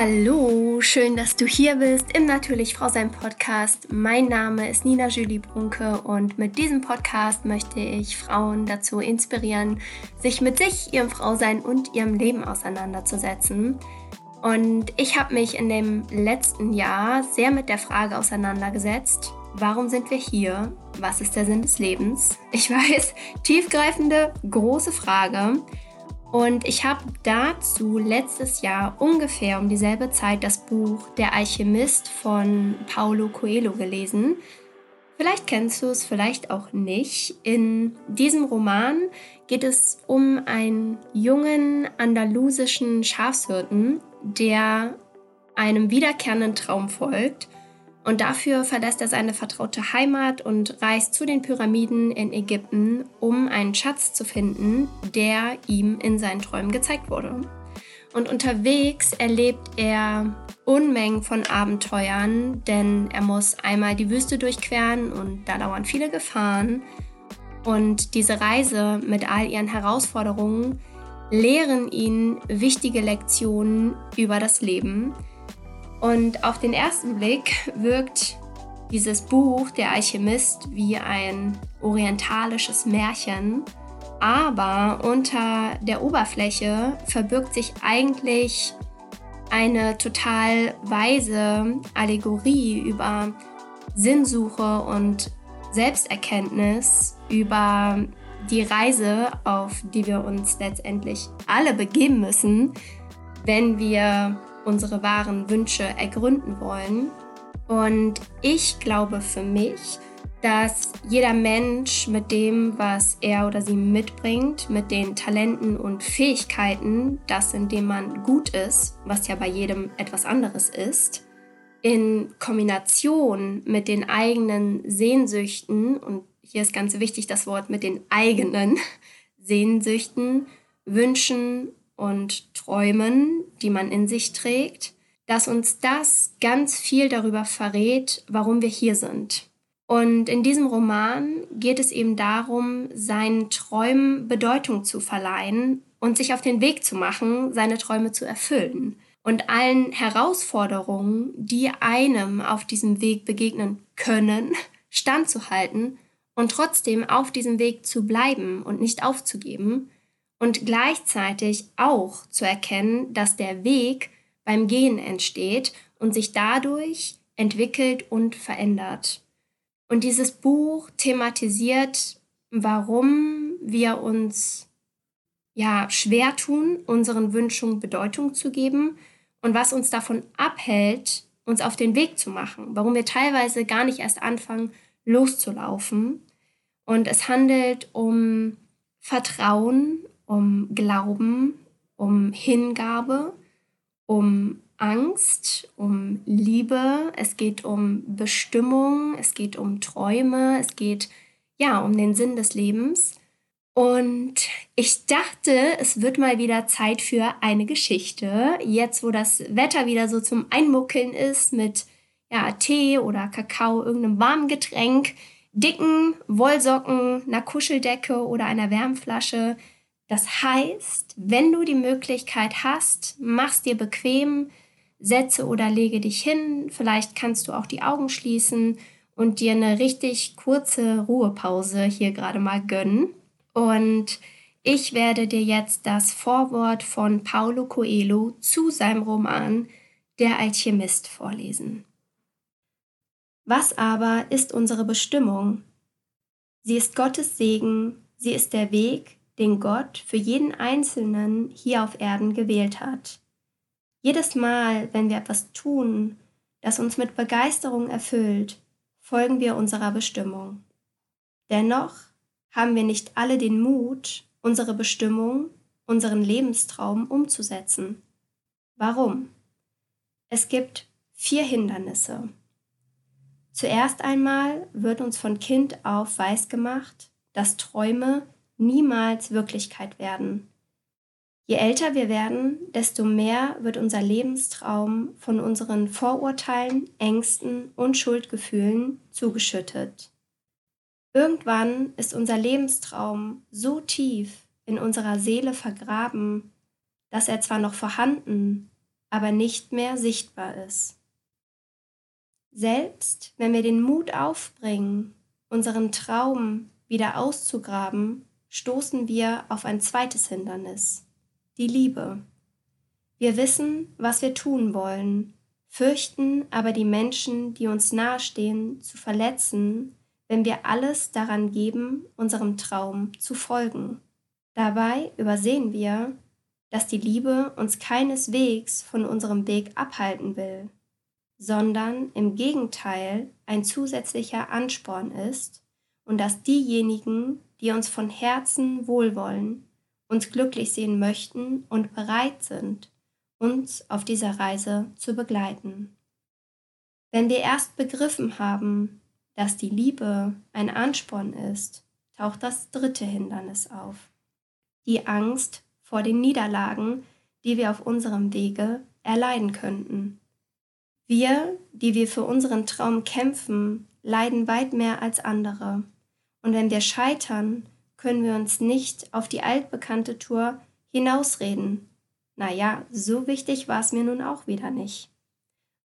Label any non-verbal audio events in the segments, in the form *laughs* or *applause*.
Hallo, schön, dass du hier bist im Natürlich Frau sein Podcast. Mein Name ist Nina Julie Brunke und mit diesem Podcast möchte ich Frauen dazu inspirieren, sich mit sich, ihrem Frausein und ihrem Leben auseinanderzusetzen. Und ich habe mich in dem letzten Jahr sehr mit der Frage auseinandergesetzt, warum sind wir hier? Was ist der Sinn des Lebens? Ich *laughs* weiß, tiefgreifende, große Frage. Und ich habe dazu letztes Jahr ungefähr um dieselbe Zeit das Buch Der Alchemist von Paulo Coelho gelesen. Vielleicht kennst du es, vielleicht auch nicht. In diesem Roman geht es um einen jungen andalusischen Schafshirten, der einem wiederkehrenden Traum folgt und dafür verlässt er seine vertraute Heimat und reist zu den Pyramiden in Ägypten, um einen Schatz zu finden, der ihm in seinen Träumen gezeigt wurde. Und unterwegs erlebt er Unmengen von Abenteuern, denn er muss einmal die Wüste durchqueren und da dauern viele Gefahren. Und diese Reise mit all ihren Herausforderungen lehren ihn wichtige Lektionen über das Leben und auf den ersten Blick wirkt dieses Buch, Der Alchemist, wie ein orientalisches Märchen. Aber unter der Oberfläche verbirgt sich eigentlich eine total weise Allegorie über Sinnsuche und Selbsterkenntnis, über die Reise, auf die wir uns letztendlich alle begeben müssen, wenn wir unsere wahren Wünsche ergründen wollen. Und ich glaube für mich, dass jeder Mensch mit dem, was er oder sie mitbringt, mit den Talenten und Fähigkeiten, das in dem man gut ist, was ja bei jedem etwas anderes ist, in Kombination mit den eigenen Sehnsüchten, und hier ist ganz wichtig das Wort mit den eigenen *laughs* Sehnsüchten, Wünschen und Träumen, die man in sich trägt, dass uns das ganz viel darüber verrät, warum wir hier sind. Und in diesem Roman geht es eben darum, seinen Träumen Bedeutung zu verleihen und sich auf den Weg zu machen, seine Träume zu erfüllen. Und allen Herausforderungen, die einem auf diesem Weg begegnen können, *laughs* standzuhalten und trotzdem auf diesem Weg zu bleiben und nicht aufzugeben und gleichzeitig auch zu erkennen, dass der Weg beim Gehen entsteht und sich dadurch entwickelt und verändert. Und dieses Buch thematisiert, warum wir uns ja schwer tun, unseren Wünschen Bedeutung zu geben und was uns davon abhält, uns auf den Weg zu machen, warum wir teilweise gar nicht erst anfangen, loszulaufen. Und es handelt um Vertrauen, um Glauben, um Hingabe, um Angst, um Liebe, es geht um Bestimmung, es geht um Träume, es geht ja um den Sinn des Lebens. Und ich dachte, es wird mal wieder Zeit für eine Geschichte. Jetzt, wo das Wetter wieder so zum Einmuckeln ist mit ja, Tee oder Kakao, irgendeinem warmen Getränk, dicken Wollsocken, einer Kuscheldecke oder einer Wärmflasche, das heißt, wenn du die Möglichkeit hast, mach's dir bequem, setze oder lege dich hin, vielleicht kannst du auch die Augen schließen und dir eine richtig kurze Ruhepause hier gerade mal gönnen. Und ich werde dir jetzt das Vorwort von Paulo Coelho zu seinem Roman Der Alchemist vorlesen. Was aber ist unsere Bestimmung? Sie ist Gottes Segen, sie ist der Weg, den Gott für jeden Einzelnen hier auf Erden gewählt hat. Jedes Mal, wenn wir etwas tun, das uns mit Begeisterung erfüllt, folgen wir unserer Bestimmung. Dennoch haben wir nicht alle den Mut, unsere Bestimmung, unseren Lebenstraum umzusetzen. Warum? Es gibt vier Hindernisse. Zuerst einmal wird uns von Kind auf weisgemacht, dass Träume niemals Wirklichkeit werden. Je älter wir werden, desto mehr wird unser Lebenstraum von unseren Vorurteilen, Ängsten und Schuldgefühlen zugeschüttet. Irgendwann ist unser Lebenstraum so tief in unserer Seele vergraben, dass er zwar noch vorhanden, aber nicht mehr sichtbar ist. Selbst wenn wir den Mut aufbringen, unseren Traum wieder auszugraben, stoßen wir auf ein zweites Hindernis, die Liebe. Wir wissen, was wir tun wollen, fürchten aber die Menschen, die uns nahestehen, zu verletzen, wenn wir alles daran geben, unserem Traum zu folgen. Dabei übersehen wir, dass die Liebe uns keineswegs von unserem Weg abhalten will, sondern im Gegenteil ein zusätzlicher Ansporn ist und dass diejenigen, die uns von Herzen wohlwollen, uns glücklich sehen möchten und bereit sind, uns auf dieser Reise zu begleiten. Wenn wir erst begriffen haben, dass die Liebe ein Ansporn ist, taucht das dritte Hindernis auf. Die Angst vor den Niederlagen, die wir auf unserem Wege erleiden könnten. Wir, die wir für unseren Traum kämpfen, leiden weit mehr als andere. Und wenn wir scheitern, können wir uns nicht auf die altbekannte Tour hinausreden. Naja, so wichtig war es mir nun auch wieder nicht.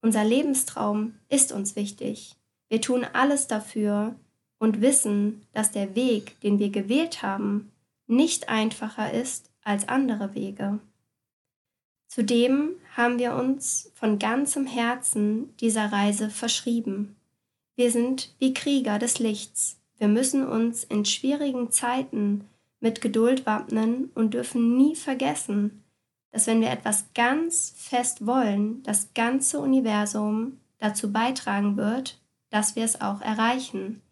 Unser Lebenstraum ist uns wichtig. Wir tun alles dafür und wissen, dass der Weg, den wir gewählt haben, nicht einfacher ist als andere Wege. Zudem haben wir uns von ganzem Herzen dieser Reise verschrieben. Wir sind wie Krieger des Lichts. Wir müssen uns in schwierigen Zeiten mit Geduld wappnen und dürfen nie vergessen, dass wenn wir etwas ganz fest wollen, das ganze Universum dazu beitragen wird, dass wir es auch erreichen,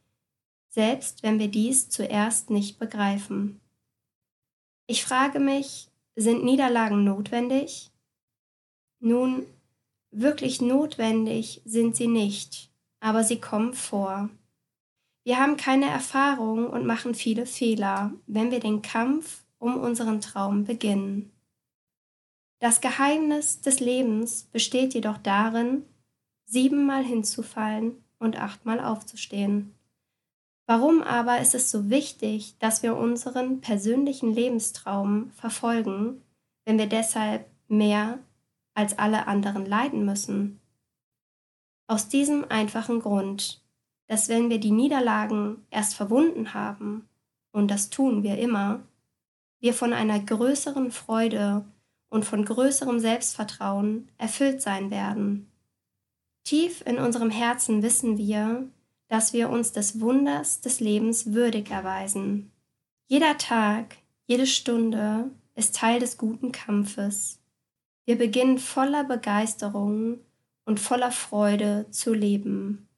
selbst wenn wir dies zuerst nicht begreifen. Ich frage mich, sind Niederlagen notwendig? Nun, wirklich notwendig sind sie nicht, aber sie kommen vor. Wir haben keine Erfahrung und machen viele Fehler, wenn wir den Kampf um unseren Traum beginnen. Das Geheimnis des Lebens besteht jedoch darin, siebenmal hinzufallen und achtmal aufzustehen. Warum aber ist es so wichtig, dass wir unseren persönlichen Lebenstraum verfolgen, wenn wir deshalb mehr als alle anderen leiden müssen? Aus diesem einfachen Grund, dass wenn wir die Niederlagen erst verwunden haben, und das tun wir immer, wir von einer größeren Freude und von größerem Selbstvertrauen erfüllt sein werden. Tief in unserem Herzen wissen wir, dass wir uns des Wunders des Lebens würdig erweisen. Jeder Tag, jede Stunde ist Teil des guten Kampfes. Wir beginnen voller Begeisterung und voller Freude zu leben.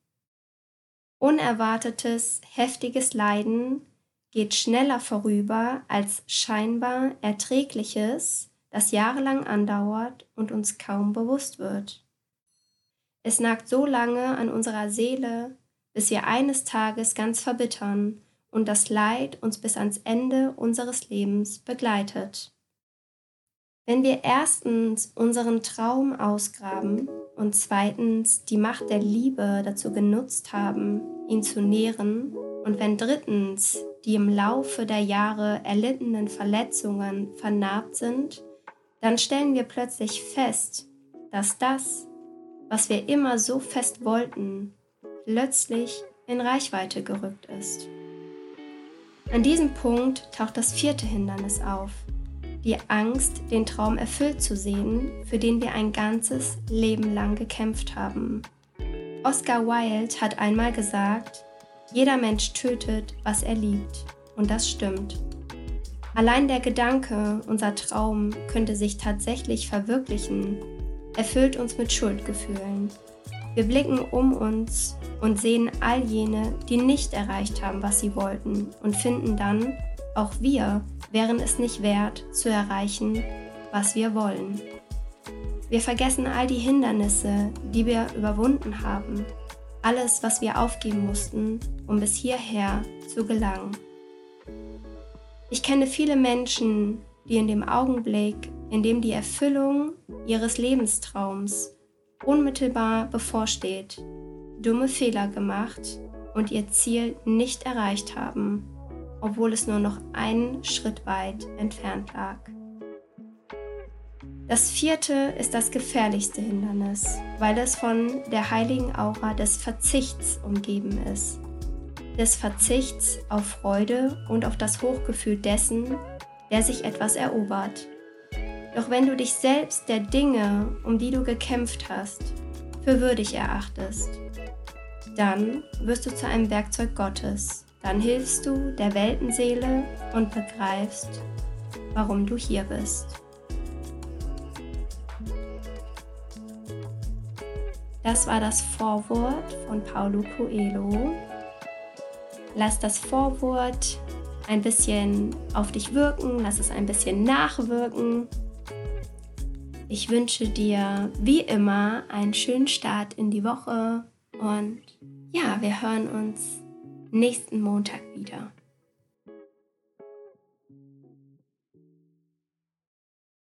Unerwartetes, heftiges Leiden geht schneller vorüber als scheinbar erträgliches, das jahrelang andauert und uns kaum bewusst wird. Es nagt so lange an unserer Seele, bis wir eines Tages ganz verbittern und das Leid uns bis ans Ende unseres Lebens begleitet. Wenn wir erstens unseren Traum ausgraben und zweitens die Macht der Liebe dazu genutzt haben, ihn zu nähren, und wenn drittens die im Laufe der Jahre erlittenen Verletzungen vernarbt sind, dann stellen wir plötzlich fest, dass das, was wir immer so fest wollten, plötzlich in Reichweite gerückt ist. An diesem Punkt taucht das vierte Hindernis auf, die Angst, den Traum erfüllt zu sehen, für den wir ein ganzes Leben lang gekämpft haben. Oscar Wilde hat einmal gesagt, jeder Mensch tötet, was er liebt. Und das stimmt. Allein der Gedanke, unser Traum könnte sich tatsächlich verwirklichen, erfüllt uns mit Schuldgefühlen. Wir blicken um uns und sehen all jene, die nicht erreicht haben, was sie wollten, und finden dann, auch wir wären es nicht wert, zu erreichen, was wir wollen. Wir vergessen all die Hindernisse, die wir überwunden haben, alles, was wir aufgeben mussten, um bis hierher zu gelangen. Ich kenne viele Menschen, die in dem Augenblick, in dem die Erfüllung ihres Lebenstraums unmittelbar bevorsteht, dumme Fehler gemacht und ihr Ziel nicht erreicht haben, obwohl es nur noch einen Schritt weit entfernt lag. Das vierte ist das gefährlichste Hindernis, weil es von der heiligen Aura des Verzichts umgeben ist. Des Verzichts auf Freude und auf das Hochgefühl dessen, der sich etwas erobert. Doch wenn du dich selbst der Dinge, um die du gekämpft hast, für würdig erachtest, dann wirst du zu einem Werkzeug Gottes. Dann hilfst du der Weltenseele und begreifst, warum du hier bist. Das war das Vorwort von Paulo Coelho. Lass das Vorwort ein bisschen auf dich wirken, lass es ein bisschen nachwirken. Ich wünsche dir wie immer einen schönen Start in die Woche und ja, wir hören uns nächsten Montag wieder.